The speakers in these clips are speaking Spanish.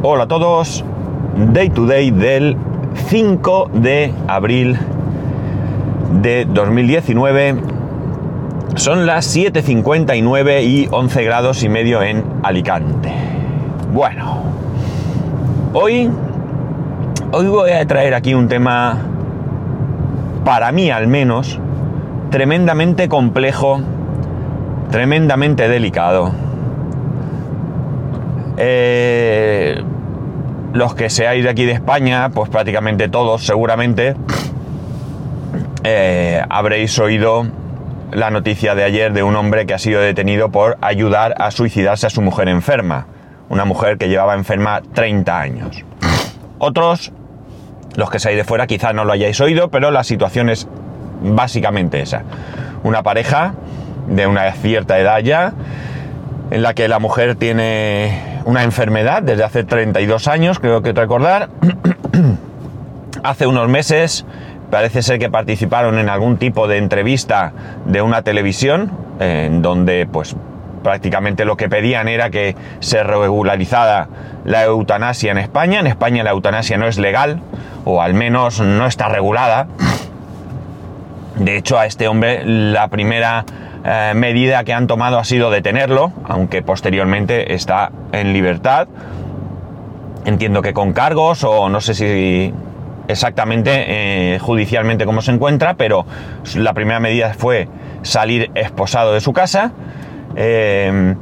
Hola a todos, Day to Day del 5 de abril de 2019. Son las 7.59 y 11 grados y medio en Alicante. Bueno, hoy, hoy voy a traer aquí un tema, para mí al menos, tremendamente complejo, tremendamente delicado. Eh, los que seáis de aquí de España, pues prácticamente todos seguramente, eh, habréis oído la noticia de ayer de un hombre que ha sido detenido por ayudar a suicidarse a su mujer enferma. Una mujer que llevaba enferma 30 años. Otros, los que seáis de fuera, quizás no lo hayáis oído, pero la situación es básicamente esa. Una pareja de una cierta edad ya, en la que la mujer tiene una enfermedad desde hace 32 años, creo que recordar. hace unos meses parece ser que participaron en algún tipo de entrevista de una televisión, en donde pues prácticamente lo que pedían era que se regularizara la eutanasia en España. En España la eutanasia no es legal, o al menos no está regulada. De hecho, a este hombre la primera eh, medida que han tomado ha sido detenerlo, aunque posteriormente está en libertad. Entiendo que con cargos o no sé si exactamente eh, judicialmente cómo se encuentra, pero la primera medida fue salir esposado de su casa. Eh,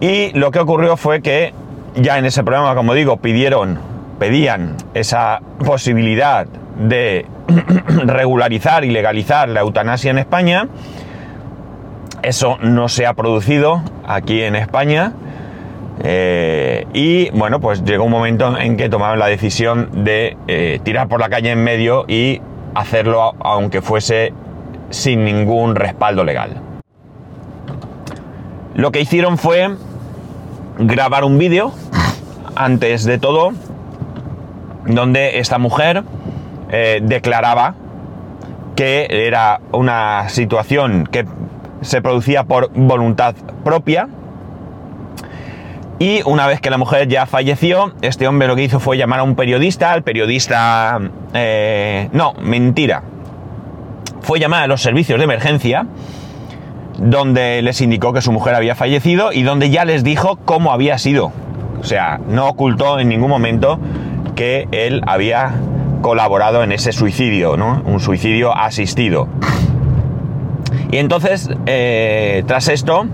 y lo que ocurrió fue que ya en ese programa, como digo, pidieron, pedían esa posibilidad de regularizar y legalizar la eutanasia en España. Eso no se ha producido aquí en España. Eh, y bueno, pues llegó un momento en que tomaron la decisión de eh, tirar por la calle en medio y hacerlo aunque fuese sin ningún respaldo legal. Lo que hicieron fue grabar un vídeo, antes de todo, donde esta mujer eh, declaraba que era una situación que se producía por voluntad propia. Y una vez que la mujer ya falleció, este hombre lo que hizo fue llamar a un periodista, al periodista... Eh, no, mentira. Fue llamar a los servicios de emergencia, donde les indicó que su mujer había fallecido y donde ya les dijo cómo había sido. O sea, no ocultó en ningún momento que él había colaborado en ese suicidio, ¿no? Un suicidio asistido. Y entonces, eh, tras esto,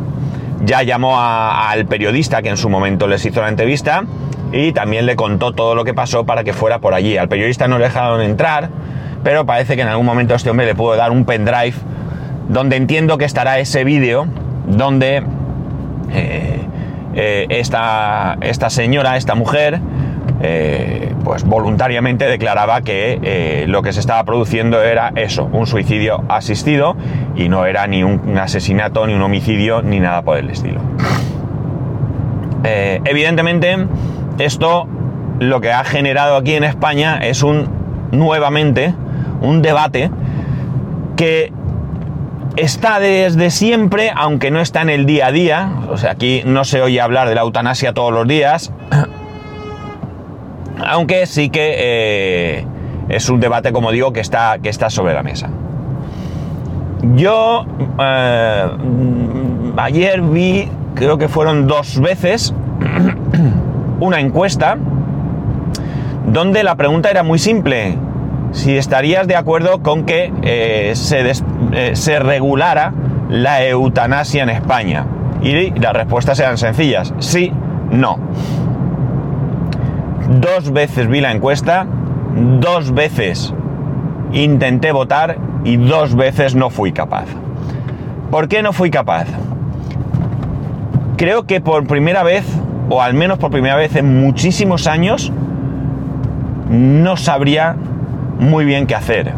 ya llamó al periodista que en su momento les hizo la entrevista y también le contó todo lo que pasó para que fuera por allí. Al periodista no le dejaron entrar, pero parece que en algún momento este hombre le pudo dar un pendrive donde entiendo que estará ese vídeo donde eh, eh, esta, esta señora, esta mujer, pues voluntariamente declaraba que eh, lo que se estaba produciendo era eso, un suicidio asistido y no era ni un, asesinato, ni un homicidio, ni nada por el estilo. Eh, evidentemente, esto lo que ha generado aquí en España es un nuevamente un debate que está desde siempre, aunque no está en el día a día. O sea, aquí no se oye hablar de la eutanasia todos los días aunque sí que eh, es un debate, como digo, que está, que está sobre la mesa. Yo eh, ayer vi, creo que fueron dos veces, una encuesta donde la pregunta era muy simple. Si estarías de acuerdo con que eh, se, se regulara la eutanasia en España. Y las respuestas eran sencillas. Sí, no. Dos veces vi la encuesta, dos veces intenté votar y dos veces no fui capaz. ¿Por qué no fui capaz? Creo que por primera vez, o al menos por primera vez en muchísimos años, no sabría muy bien qué hacer.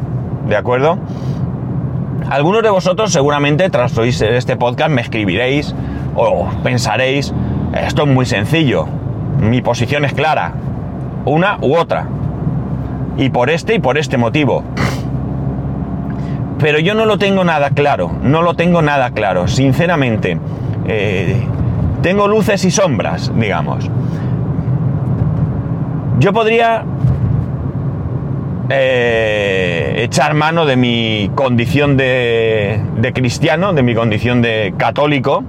¿De acuerdo? Algunos de vosotros seguramente tras oír este podcast me escribiréis o pensaréis, esto es muy sencillo, mi posición es clara, una u otra. Y por este y por este motivo. Pero yo no lo tengo nada claro, no lo tengo nada claro, sinceramente. Eh, tengo luces y sombras, digamos. Yo podría eh, echar mano de mi condición de, de cristiano, de mi condición de católico,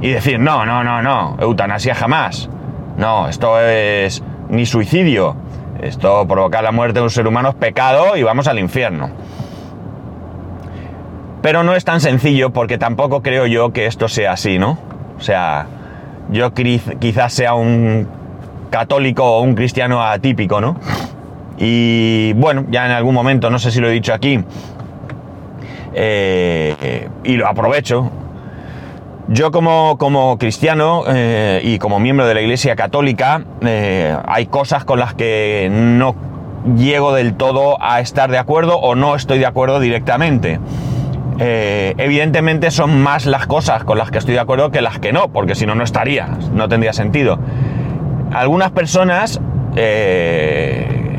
y decir, no, no, no, no, eutanasia jamás. No, esto es ni suicidio. Esto provocar la muerte de un ser humano es pecado y vamos al infierno. Pero no es tan sencillo porque tampoco creo yo que esto sea así, ¿no? O sea, yo quizás sea un católico o un cristiano atípico, ¿no? Y bueno, ya en algún momento, no sé si lo he dicho aquí, eh, y lo aprovecho. Yo como, como cristiano eh, y como miembro de la Iglesia Católica, eh, hay cosas con las que no llego del todo a estar de acuerdo o no estoy de acuerdo directamente. evidentemente son más las cosas con las que estoy de acuerdo que las que no, porque si no, no estaría, no tendría sentido. Algunas personas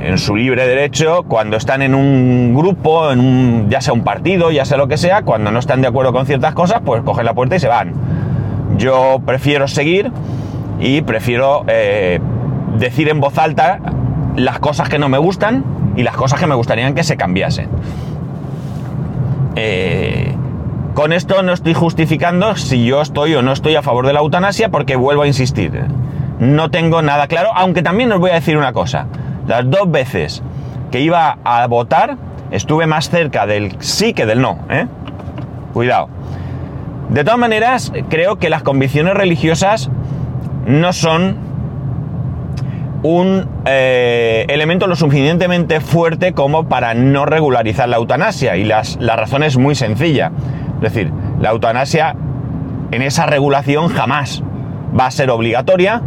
en su libre derecho, cuando están en un grupo, en un, ya sea un partido, ya sea lo que sea, cuando no están de acuerdo con ciertas cosas, pues cogen la puerta y se van. Yo prefiero seguir y prefiero eh, decir en voz alta las cosas que no me gustan y las cosas que me gustarían que se cambiasen. Eh, con esto no estoy justificando si yo estoy o no estoy a favor de la eutanasia porque vuelvo a insistir. No tengo nada claro, aunque también os voy a decir una cosa. Las dos veces que iba a votar, estuve más cerca del sí que del no, ¿eh? Cuidado. De todas maneras, creo que las convicciones religiosas no son un eh, elemento lo suficientemente fuerte como para no regularizar la eutanasia. Y las, la razón es muy sencilla. Es decir, la eutanasia en esa regulación jamás va a ser obligatoria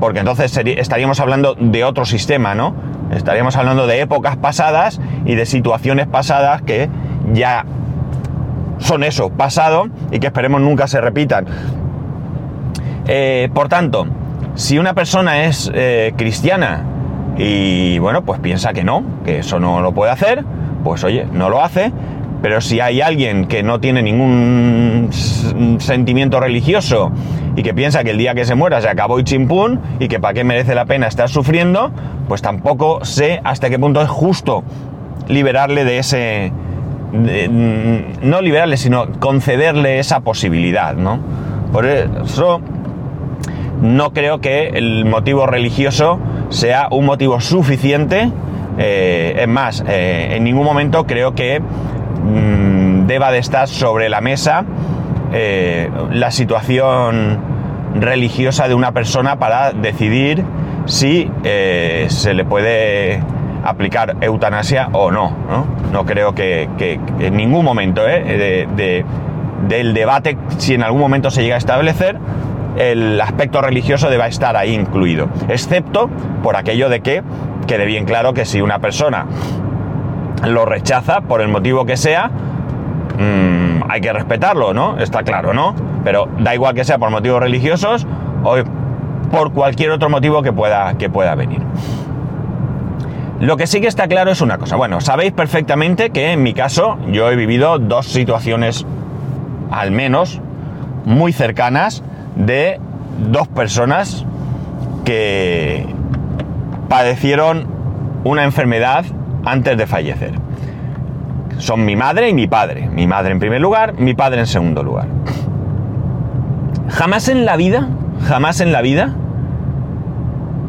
porque entonces estaríamos hablando de otro sistema, ¿no? Estaríamos hablando de épocas pasadas y de situaciones pasadas que ya son eso, pasado, y que esperemos nunca se repitan. Eh, por tanto, si una persona es eh, cristiana y bueno, pues piensa que no, que eso no lo puede hacer, pues oye, no lo hace, pero si hay alguien que no tiene ningún sentimiento religioso y que piensa que el día que se muera se acabó y chimpún y que para qué merece la pena estar sufriendo, pues tampoco sé hasta qué punto es justo liberarle de ese... No liberarle, sino concederle esa posibilidad, ¿no? Por eso no creo que el motivo religioso sea un motivo suficiente. Eh, es más, eh, en ningún momento creo que mm, deba de estar sobre la mesa eh, la situación religiosa de una persona para decidir si eh, se le puede aplicar eutanasia o no. No, creo que, en ningún momento eh, del debate, si en algún momento se llega a establecer, el aspecto religioso deba estar ahí incluido, excepto por aquello de que quede bien claro que si una persona lo rechaza por el motivo que sea, Mm, hay que respetarlo, ¿no? Está claro, ¿no? Pero da igual que sea por motivos religiosos o por cualquier otro motivo que pueda, que pueda venir. Lo que sí que está claro es una cosa. Bueno, sabéis perfectamente que en mi caso yo he vivido dos situaciones, al menos, muy cercanas de dos personas que padecieron una enfermedad antes de fallecer son mi madre y mi padre. Mi madre en primer lugar, mi padre en segundo lugar. Jamás en la vida, jamás en la vida,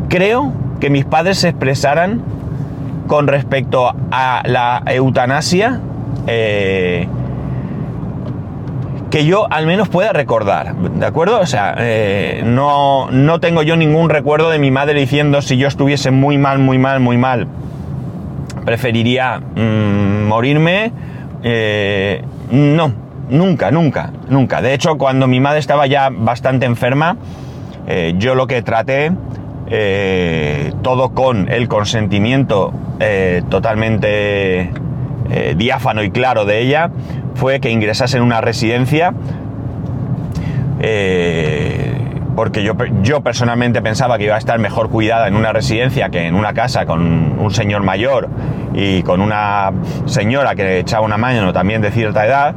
creo que mis padres se expresaran con respecto a la eutanasia eh, que yo al menos pueda recordar, ¿de acuerdo? O sea, eh, no, no tengo yo ningún recuerdo de mi madre diciendo si yo estuviese muy mal, muy mal, muy mal, preferiría mm, morirme. Eh, no, nunca, nunca, nunca. De hecho, cuando mi madre estaba ya bastante enferma, eh, yo lo que traté, eh, todo con el consentimiento totalmente diáfano y claro de ella, fue que ingresase en una residencia porque yo, yo personalmente pensaba que iba a estar mejor cuidada en una residencia que en una casa con un señor mayor y con una señora que echaba una mano también de cierta edad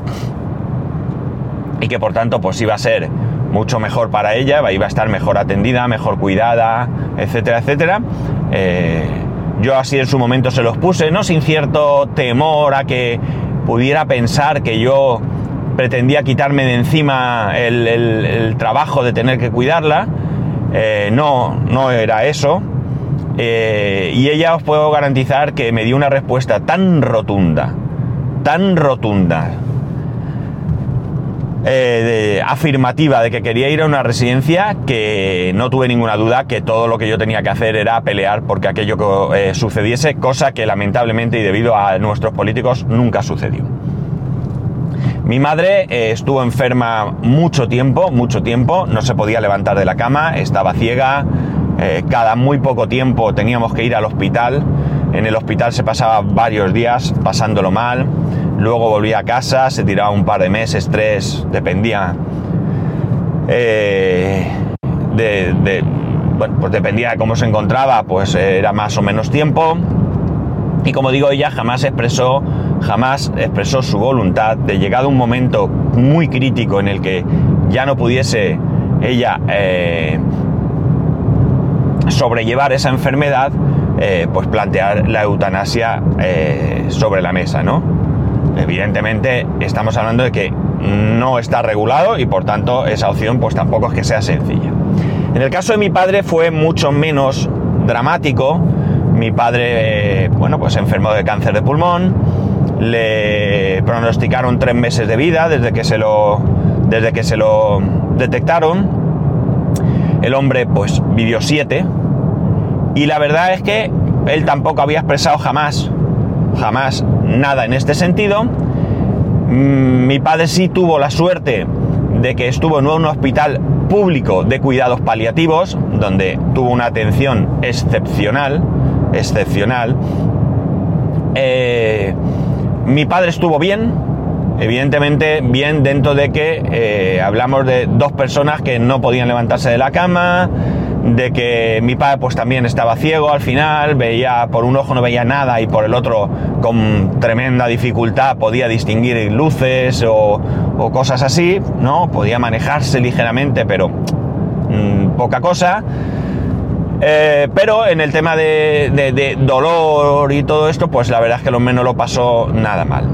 y que por tanto pues iba a ser mucho mejor para ella, iba a estar mejor atendida, mejor cuidada, etcétera, etcétera. Eh, yo así en su momento se los puse, no sin cierto temor a que pudiera pensar que yo pretendía quitarme de encima el, trabajo de tener que cuidarla. Eh, no, no era eso. Eh, y ella os puedo garantizar que me dio una respuesta tan rotunda, tan rotunda, eh, afirmativa de que quería ir a una residencia que no tuve ninguna duda que todo lo que yo tenía que hacer era pelear porque aquello que, sucediese, cosa que lamentablemente y debido a nuestros políticos nunca sucedió. Mi madre eh, estuvo enferma mucho tiempo, mucho tiempo, no se podía levantar de la cama, estaba ciega, eh, cada muy poco tiempo teníamos que ir al hospital, en el hospital se pasaba varios días pasándolo mal, luego volvía a casa, se tiraba un par de meses, tres, dependía eh, de, bueno, pues dependía de cómo se encontraba, pues era más o menos tiempo. Y como digo, ella jamás expresó jamás expresó su voluntad de llegado un momento muy crítico en el que ya no pudiese ella eh, sobrellevar esa enfermedad, eh, pues plantear la eutanasia eh, sobre la mesa, ¿no? Evidentemente estamos hablando de que no está regulado y por tanto esa opción pues tampoco es que sea sencilla. En el caso de mi padre fue mucho menos dramático. Mi padre, bueno, pues enfermó de cáncer de pulmón, le pronosticaron tres meses de vida desde que se lo, desde que se lo detectaron. El hombre pues vivió siete. Y la verdad es que él tampoco había expresado jamás, jamás nada en este sentido. Mm, mi padre sí tuvo la suerte de que estuvo en un hospital público de cuidados paliativos, donde tuvo una atención excepcional, excepcional. Eh, mi padre estuvo bien, evidentemente bien dentro de que eh, hablamos de dos personas que no podían levantarse de la cama, de que mi padre pues también estaba ciego al final, veía por un ojo no veía nada y por el otro con tremenda dificultad podía distinguir luces o, cosas así, ¿no? Podía manejarse ligeramente, pero mm, poca cosa. Eh, pero en el tema de, dolor y todo esto, pues la verdad es que lo menos lo pasó nada mal.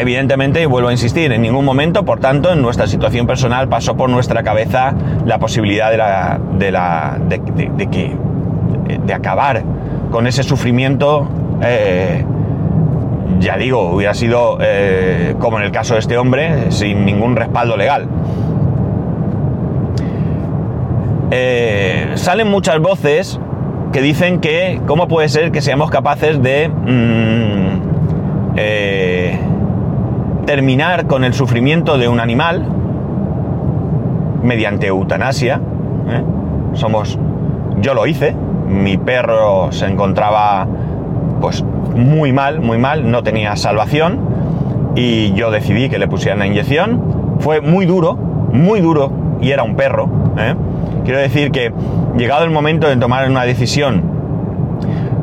Evidentemente, y vuelvo a insistir, en ningún momento, por tanto, en nuestra situación personal pasó por nuestra cabeza la posibilidad de, la, de, que, de acabar con ese sufrimiento. Eh, ya digo, hubiera sido eh, como en el caso de este hombre, sin ningún respaldo legal. Eh, salen muchas voces que dicen que cómo puede ser que seamos capaces de mm, terminar con el sufrimiento de un animal mediante eutanasia. ¿eh? Somos, yo lo hice, mi perro se encontraba pues muy mal, muy mal, no tenía salvación y yo decidí que le pusieran la inyección. Fue muy duro, muy duro y era un perro. Quiero decir que llegado el momento de tomar una decisión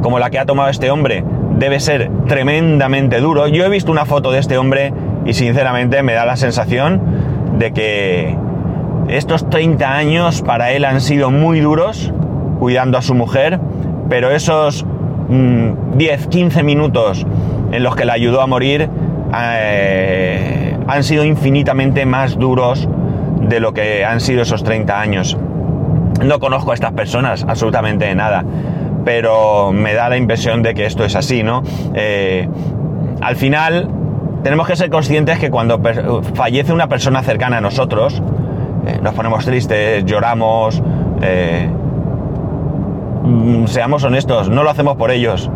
como la que ha tomado este hombre, debe ser tremendamente duro. Yo he visto una foto de este hombre y sinceramente me da la sensación de que estos 30 años para él han sido muy duros cuidando a su mujer, pero esos 10, mm, 15 minutos en los que la ayudó a morir eh, han sido infinitamente más duros de lo que han sido esos 30 años. No conozco a estas personas absolutamente de nada, pero me da la impresión de que esto es así, ¿no? Eh, al final, tenemos que ser conscientes que cuando fallece una persona cercana a nosotros, eh, nos ponemos tristes, lloramos, eh, mm, seamos honestos, no lo hacemos por ellos,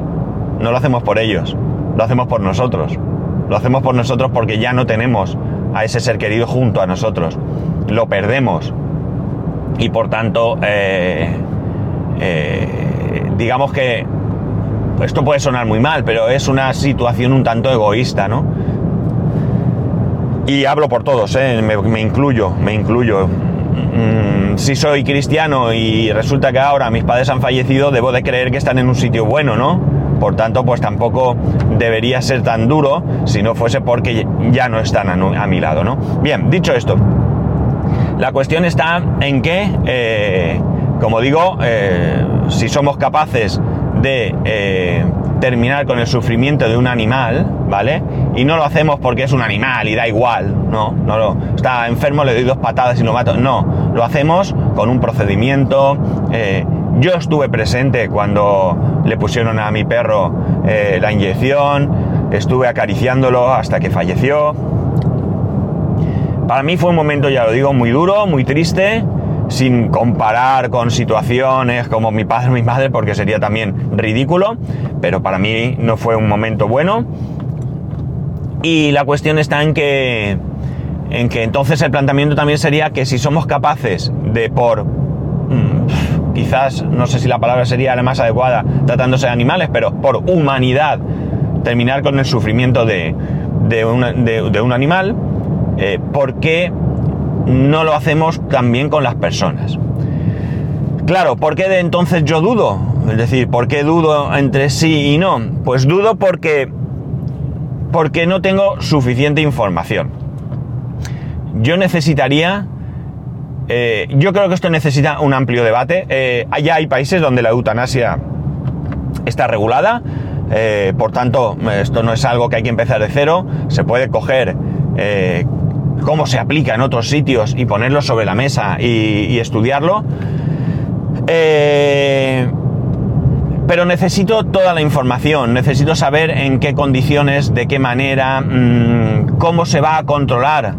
no lo hacemos por ellos, lo hacemos por nosotros. Lo hacemos por nosotros porque ya no tenemos a ese ser querido junto a nosotros. Lo perdemos y por tanto, eh, digamos que esto puede sonar muy mal, pero es una situación un tanto egoísta, ¿no? Y hablo por todos, ¿eh? me, incluyo, me incluyo. Mm, si soy cristiano y resulta que ahora mis padres han fallecido, debo de creer que están en un sitio bueno, ¿no? Por tanto, pues tampoco debería ser tan duro si no fuese porque ya no están a mi lado, ¿no? Bien, dicho esto, la cuestión está en que, eh, como digo, eh, si somos capaces de terminar con el sufrimiento de un animal, ¿vale? Y no lo hacemos porque es un animal y da igual, no, no lo, está enfermo, le doy dos patadas y lo mato, no, lo hacemos con un procedimiento. Eh, yo estuve presente cuando le pusieron a mi perro la inyección, estuve acariciándolo hasta que falleció. Para mí fue un momento, ya lo digo, muy duro, muy triste, sin comparar con situaciones como mi padre o mi madre, porque sería también ridículo, pero para mí no fue un momento bueno. Y la cuestión está en que, en que entonces el planteamiento también sería que si somos capaces de por, mm, quizás, no sé si la palabra sería la más adecuada tratándose de animales, pero por humanidad, terminar con el sufrimiento de, de, un animal, eh, ¿por qué no lo hacemos también con las personas. Claro, ¿por qué de entonces yo dudo? Es decir, ¿por qué dudo entre sí y no? Pues dudo porque, porque no tengo suficiente información. Yo necesitaría... Eh, yo creo que esto necesita un amplio debate. Eh, allá hay países donde la eutanasia está regulada. Eh, por tanto, esto no es algo que hay que empezar de cero. Se puede coger cómo se aplica en otros sitios y ponerlo sobre la mesa y, estudiarlo. Eh, pero necesito toda la información, necesito saber en qué condiciones, de qué manera, mm, cómo se va a controlar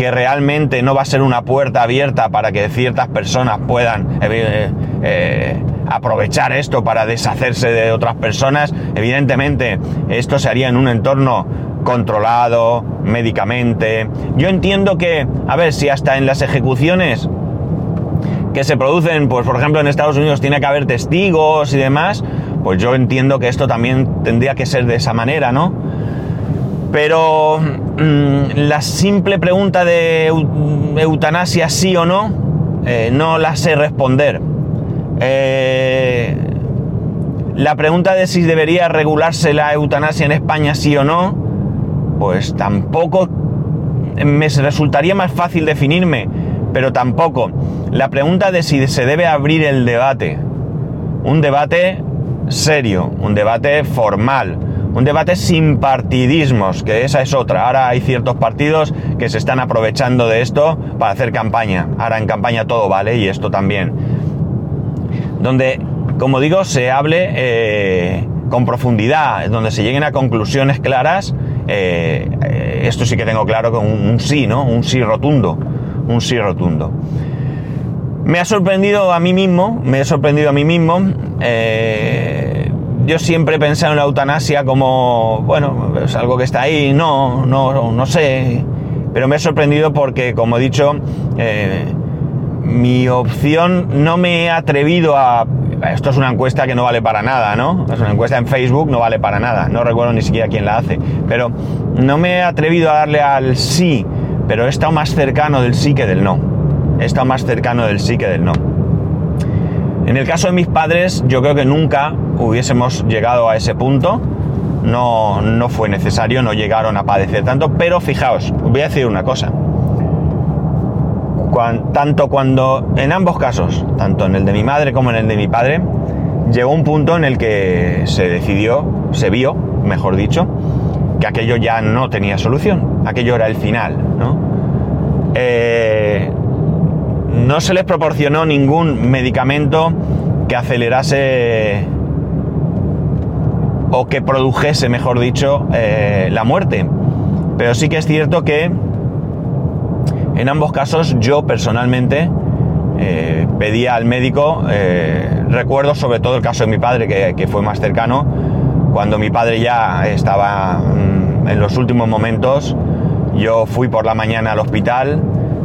que realmente no va a ser una puerta abierta para que ciertas personas puedan eh, eh, aprovechar esto para deshacerse de otras personas. Evidentemente, esto se haría en un entorno controlado médicamente. Yo entiendo que, a ver, si hasta en las ejecuciones que se producen, pues por ejemplo en Estados Unidos tiene que haber testigos y demás, pues yo entiendo que esto también tendría que ser de esa manera, ¿no? Pero mm, la simple pregunta de eutanasia sí o no, eh, no la sé responder. Eh, la pregunta de si debería regularse la eutanasia en España sí o no, pues tampoco me resultaría más fácil definirme, pero tampoco. La pregunta de si se debe abrir el debate, un debate serio, un debate formal, un debate sin partidismos, que esa es otra. Ahora hay ciertos partidos que se están aprovechando de esto para hacer campaña. Ahora en campaña todo vale y esto también. Donde, como digo, se hable eh, con profundidad, donde se lleguen a conclusiones claras eh, eh, esto sí que tengo claro que un, sí, ¿no? Un sí rotundo, un sí rotundo. Me ha sorprendido a mí mismo, me he sorprendido a mí mismo. Eh, yo siempre he pensado en la eutanasia como, bueno, es algo que está ahí, no, no, no sé. Pero me he sorprendido porque, como he dicho, mi opción no me he atrevido a esto es una encuesta que no vale para nada, ¿no? Es una encuesta en Facebook, no vale para nada. No recuerdo ni siquiera quién la hace. Pero no me he atrevido a darle al sí, pero he estado más cercano del sí que del no. He estado más cercano del sí que del no. En el caso de mis padres, yo creo que nunca hubiésemos llegado a ese punto. No, no fue necesario, no llegaron a padecer tanto, pero fijaos, voy a decir una cosa tanto cuando, en ambos casos, tanto en el de mi madre como en el de mi padre, llegó un punto en el que se decidió, se vio, mejor dicho, que aquello ya no tenía solución, aquello era el final, ¿no? Eh, no se les proporcionó ningún medicamento que acelerase o que produjese, mejor dicho, eh, la muerte. Pero sí que es cierto que en ambos casos yo personalmente eh, pedía al médico, eh, recuerdo sobre todo el caso de mi padre que, fue más cercano, cuando mi padre ya estaba mm, en los últimos momentos, yo fui por la mañana al hospital,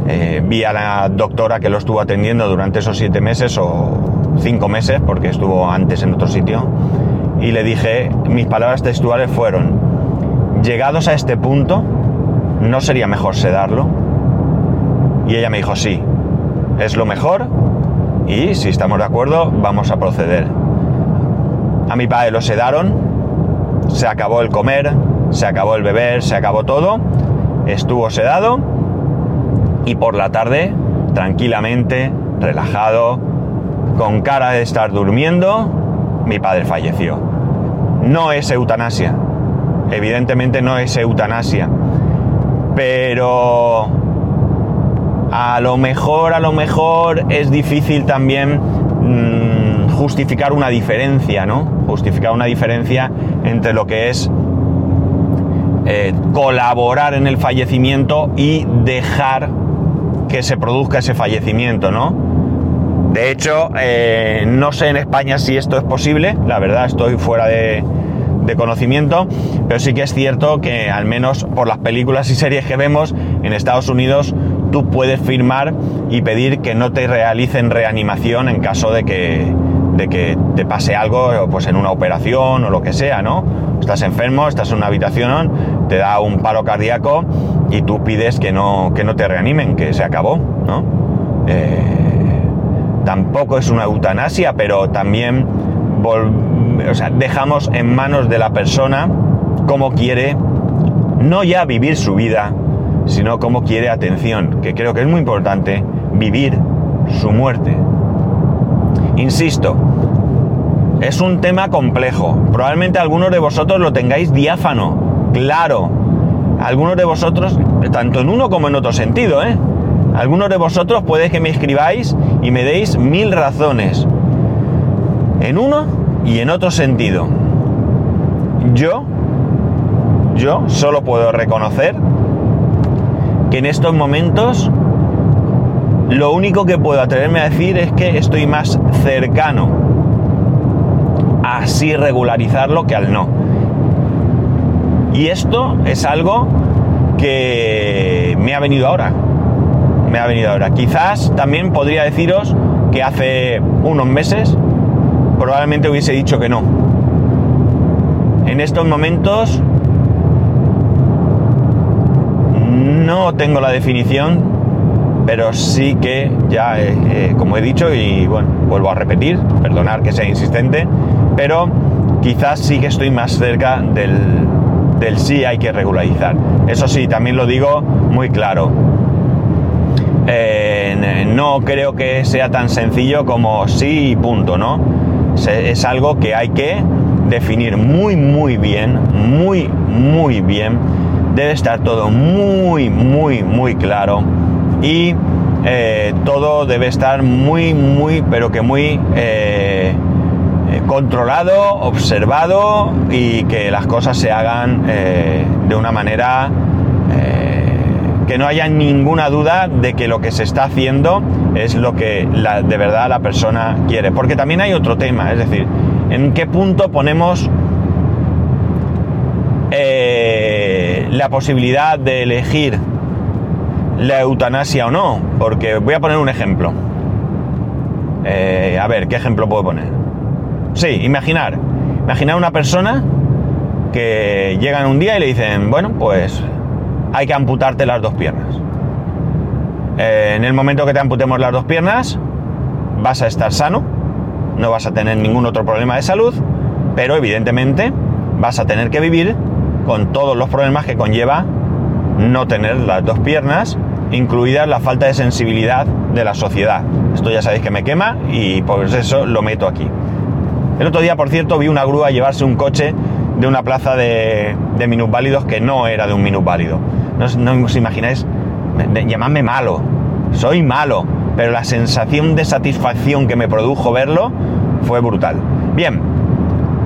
eh, vi a la doctora que lo estuvo atendiendo durante esos siete meses o cinco meses, porque estuvo antes en otro sitio, y le dije, mis palabras textuales fueron, llegados a este punto, ¿no sería mejor sedarlo? Y ella me dijo, sí, es lo mejor y si estamos de acuerdo vamos a proceder. A mi padre lo sedaron, se acabó el comer, se acabó el beber, se acabó todo, estuvo sedado y por la tarde, tranquilamente, relajado, con cara de estar durmiendo, mi padre falleció. No es eutanasia, evidentemente no es eutanasia, pero a lo mejor, a lo mejor es difícil también mm, justificar una diferencia, ¿no? Justificar una diferencia entre lo que es eh, colaborar en el fallecimiento y dejar que se produzca ese fallecimiento, ¿no? De hecho, eh, no sé en España si esto es posible, la verdad estoy fuera de, de conocimiento, pero sí que es cierto que al menos por las películas y series que vemos en Estados Unidos tú puedes firmar y pedir que no te realicen reanimación en caso de que, de que te pase algo pues en una operación o lo que sea, ¿no? Estás enfermo, estás en una habitación, te da un paro cardíaco y tú pides que no, que no te reanimen, que se acabó, ¿no? Eh, tampoco es una eutanasia, pero también o sea, dejamos en manos de la persona cómo quiere no ya vivir su vida, sino cómo quiere atención, que creo que es muy importante vivir su muerte. Insisto, es un tema complejo. Probablemente algunos de vosotros lo tengáis diáfano, claro. Algunos de vosotros, tanto en uno como en otro sentido, ¿eh? Algunos de vosotros puede que me escribáis y me deis mil razones. En uno y en otro sentido. Yo, yo solo puedo reconocer en estos momentos lo único que puedo atreverme a decir es que estoy más cercano a así regularizarlo que al no. Y esto es algo que me ha venido ahora. Me ha venido ahora. Quizás también podría deciros que hace unos meses probablemente hubiese dicho que no. En estos momentos no tengo la definición, pero sí que ya, como he dicho, y bueno, vuelvo a repetir, perdonar que sea insistente, pero quizás sí que estoy más cerca del, del sí hay que regularizar. Eso sí, también lo digo muy claro. Eh, no creo que sea tan sencillo como sí y punto, ¿no? es algo que hay que definir muy, muy bien, muy, muy bien. Debe estar todo muy, muy, muy claro. Y eh, todo debe estar muy, muy, pero que muy eh, eh, controlado, observado y que las cosas se hagan de una manera que no haya ninguna duda de que lo que se está haciendo es lo que de verdad la persona quiere. Porque también hay otro tema, es decir, en qué punto ponemos eh, la posibilidad de elegir la eutanasia o no. Porque voy a poner un ejemplo. Eh, a ver, ¿qué ejemplo puedo poner? Sí, imaginar. Imaginar una persona que llegan un día y le dicen, bueno, pues hay que amputarte las dos piernas. Eh, en el momento que te amputemos las dos piernas, vas a estar sano, no vas a tener ningún otro problema de salud, pero evidentemente vas a tener que vivir con todos los problemas que conlleva no tener las dos piernas, incluida la falta de sensibilidad de la sociedad. Esto ya sabéis que me quema y por eso lo meto aquí. El otro día, por cierto, vi una grúa llevarse un coche de una plaza de, de minusválidos que no era de un minusválido no, os imagináis, llamadme malo, soy malo, pero la sensación de satisfacción que me produjo verlo fue brutal. Bien,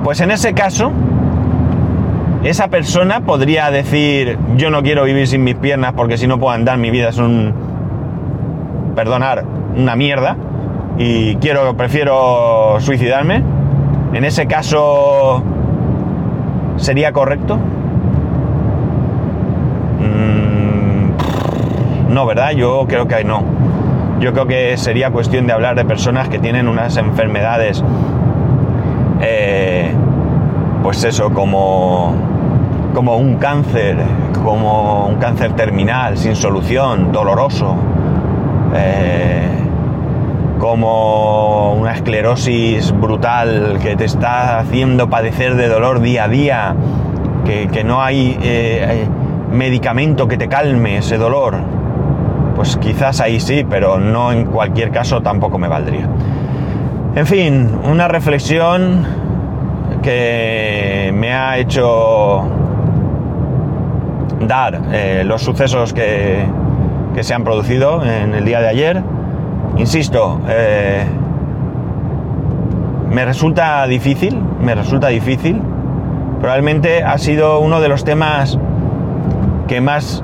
pues en ese caso, esa persona podría decir, yo no quiero vivir sin mis piernas porque si no puedo andar, mi vida es un, perdonar, una mierda, y quiero, prefiero suicidarme. En ese caso, ¿sería correcto? No, ¿verdad? Yo creo que no. Yo creo que sería cuestión de hablar de personas que tienen unas enfermedades, eh, pues eso, como, como un cáncer, como un cáncer terminal, sin solución, doloroso, eh, como una esclerosis brutal que te está haciendo padecer de dolor día a día, que, no hay eh, medicamento que te calme ese dolor pues quizás ahí sí, pero no en cualquier caso tampoco me valdría. En fin, una reflexión que me ha hecho dar eh, los sucesos que, que, se han producido en el día de ayer. Insisto, eh, me resulta difícil, me resulta difícil. Probablemente ha sido uno de los temas que más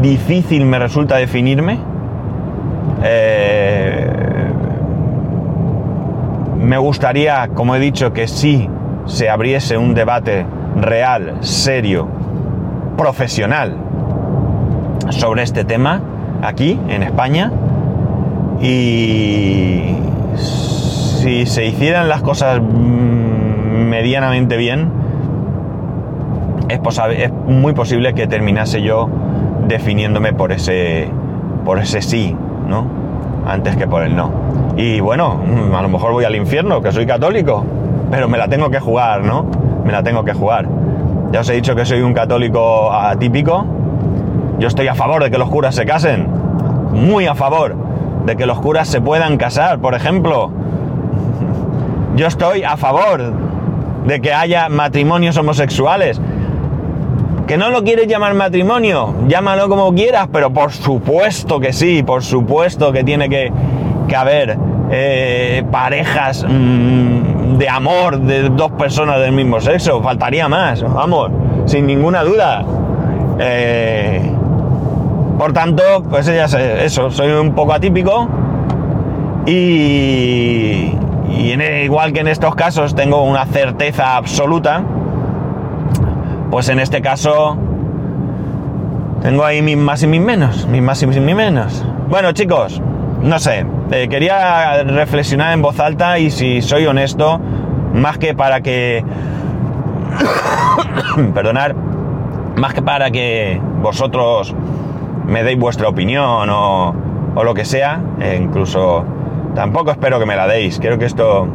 difícil me resulta definirme. Eh, me gustaría, como he dicho, que sí se abriese un debate real, serio, profesional sobre este tema aquí en España y si se hicieran las cosas medianamente bien es, muy posible que terminase yo definiéndome por ese por ese sí, ¿no? Antes que por el no. Y bueno, a lo mejor voy al infierno, que soy católico, pero me la tengo que jugar, ¿no? Me la tengo que jugar. Ya os he dicho que soy un católico atípico. Yo estoy a favor de que los curas se casen. Muy a favor de que los curas se puedan casar, por ejemplo. Yo estoy a favor de que haya matrimonios homosexuales. Que no lo quieres llamar matrimonio, llámalo como quieras, pero por supuesto que sí, por supuesto que tiene que, haber eh, parejas mm, de amor de dos personas del mismo sexo, faltaría más, vamos, sin ninguna duda. Eh, por tanto, pues ya sé, eso, soy un poco atípico y, y igual que en estos casos tengo una certeza absoluta, pues en este caso tengo ahí mis más y mis menos, mis más y mis menos. Bueno chicos, no sé, eh, quería reflexionar en voz alta y si soy honesto, más que para que... perdonar, más que para que vosotros me deis vuestra opinión o, lo que sea, e incluso tampoco espero que me la deis, creo que esto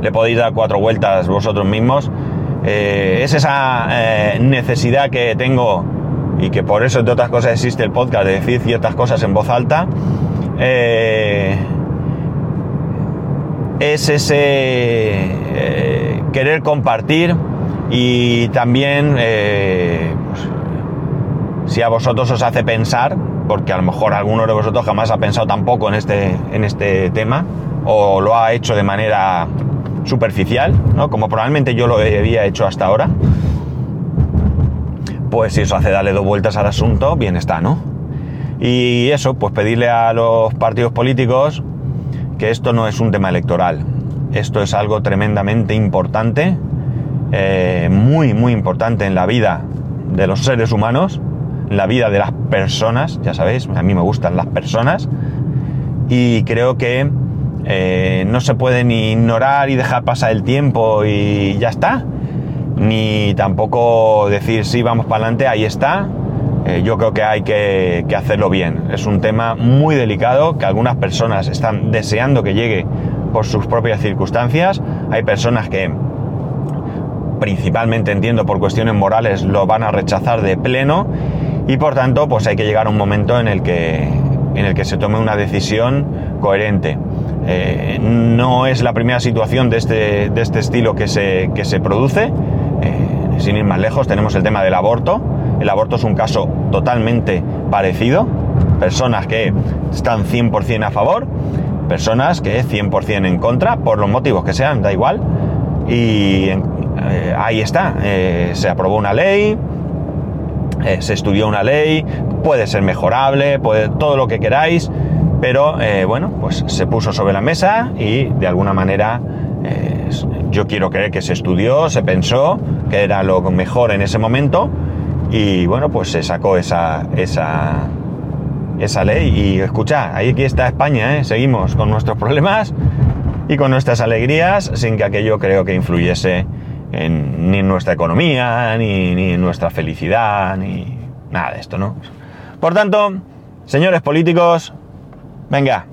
le podéis dar cuatro vueltas vosotros mismos. Eh, es esa eh, necesidad que tengo y que por eso, entre otras cosas, existe el podcast de decir ciertas cosas en voz alta. Eh, es ese querer compartir y también pues, si a vosotros os hace pensar, porque a lo mejor alguno de vosotros jamás ha pensado tampoco en este, en este tema, o lo ha hecho de manera superficial, ¿no? Como probablemente yo lo había hecho hasta ahora, pues si eso hace darle dos vueltas al asunto, bien está, ¿no? Y eso, pues pedirle a los partidos políticos que esto no es un tema electoral, esto es algo tremendamente importante, eh, muy, muy importante en la vida de los seres humanos, en la vida de las personas, ya sabéis, a mí me gustan las personas, y creo que eh, no se puede ni ignorar y dejar pasar el tiempo y ya está. Ni tampoco decir sí, vamos para adelante, ahí está. Eh, yo creo que hay que, hacerlo bien. Es un tema muy delicado que algunas personas están deseando que llegue por sus propias circunstancias. Hay personas que, principalmente entiendo por cuestiones morales, lo van a rechazar de pleno y por tanto pues hay que llegar a un momento en el que, en el que se tome una decisión coherente. Eh, no es la primera situación de este, de este estilo que se, que se produce. Eh, sin ir más lejos, tenemos el tema del aborto. El aborto es un caso totalmente parecido. Personas que están 100% a favor, personas que 100% en contra, por los motivos que sean, da igual. Y eh, ahí está, se aprobó una ley, se estudió una ley, puede ser mejorable, puede, todo lo que queráis, pero eh, bueno, pues se puso sobre la mesa y de alguna manera eh, yo quiero creer que se estudió, se pensó que era lo mejor en ese momento y bueno, pues se sacó esa, esa, esa ley y escucha, ahí aquí está España, ¿eh? seguimos con nuestros problemas y con nuestras alegrías sin que aquello creo que influyese en, ni en nuestra economía, ni, ni en nuestra felicidad, ni nada de esto, ¿no? Por tanto, señores políticos, Venga,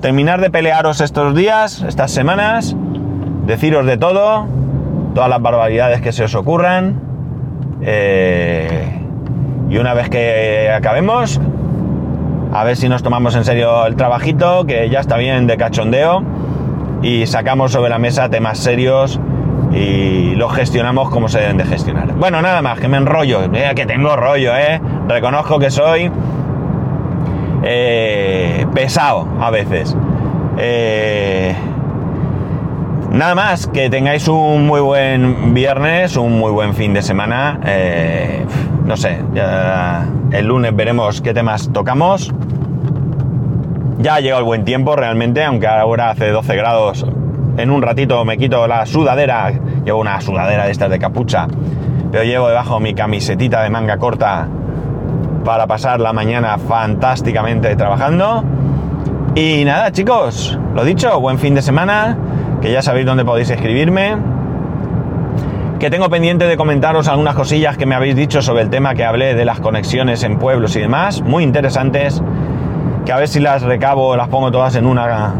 terminar de pelearos estos días, estas semanas, deciros de todo, todas las barbaridades que se os ocurran. Eh, y una vez que acabemos, A ver si nos tomamos en serio el trabajito, que ya está bien de cachondeo, y sacamos sobre la mesa temas serios y los gestionamos como se deben de gestionar. Bueno, nada más, que me enrollo, eh, que tengo rollo, ¿eh? Reconozco que soy eh, pesado a veces. Eh, nada más, que tengáis un muy buen viernes, un muy buen fin de semana. Eh, no sé, el lunes veremos qué temas tocamos. Ya ha llegado el buen tiempo realmente, aunque ahora hace 12 grados. En un ratito me quito la sudadera, llevo una sudadera de estas de capucha, pero llevo debajo mi camisetita de manga corta para pasar la mañana fantásticamente trabajando. Y nada, chicos, lo dicho, buen fin de semana, que ya sabéis dónde podéis escribirme. Que tengo pendiente de comentaros algunas cosillas que me habéis dicho sobre el tema que hablé de las conexiones en pueblos y demás, muy interesantes. Que a ver si las recabo, las pongo todas en una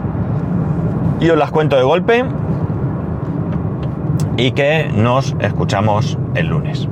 y os las cuento de golpe. Y que nos escuchamos el lunes.